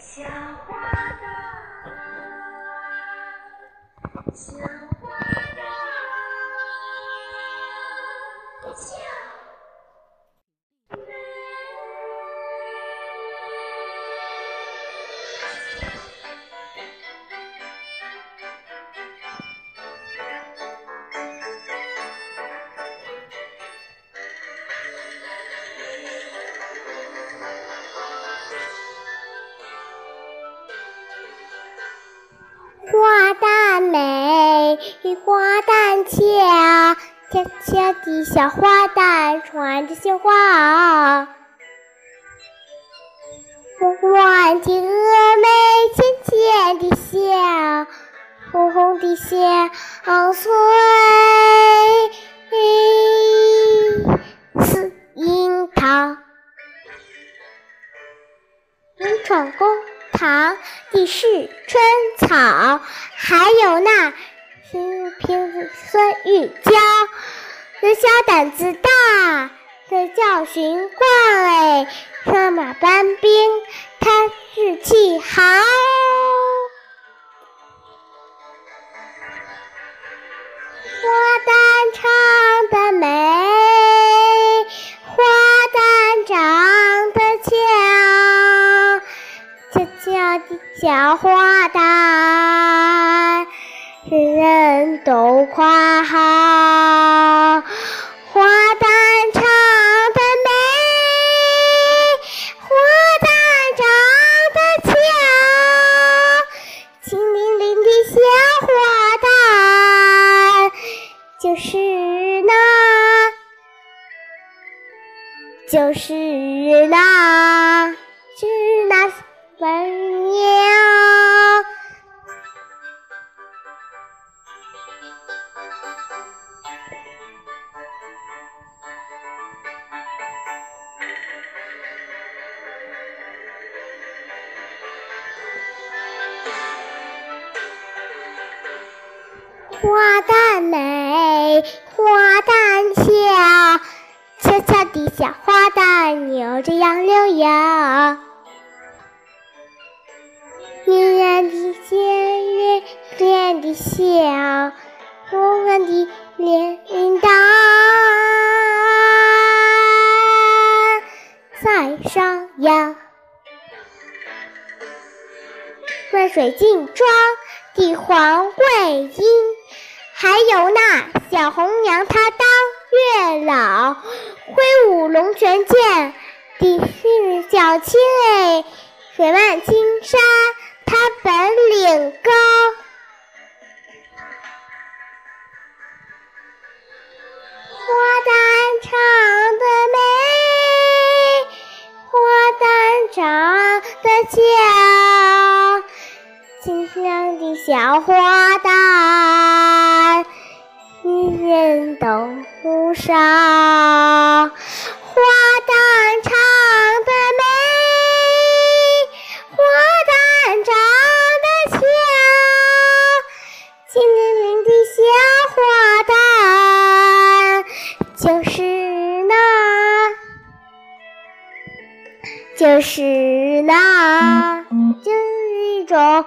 小花旦，小花旦，小妹。花旦美，花旦俏，俏俏的小花旦穿着绣花袄，弯起峨眉，浅浅的笑，红红的小地是春草，还有那新瓶子孙玉娇，人小胆子大，这教训惯哎，上马搬兵，他志气豪。小花旦，人人都夸好。花旦唱得美，花旦长得俏，清灵灵的小花旦，就是那，就是那，是那花旦美，花旦俏，俏俏的小花旦扭着杨柳腰，圆圆的尖，圆圆的笑，红红的铃铛在上扬。瑞水镜庄的黄桂英，还有那小红娘，她当月老，挥舞龙泉剑的是小青哎，水漫青山，她本领高。花旦唱得美，花旦长得俏，清香的小花旦，人人都少。花旦唱得美，花旦长得俏，清灵灵的小花旦，就是那，就是那，就是一种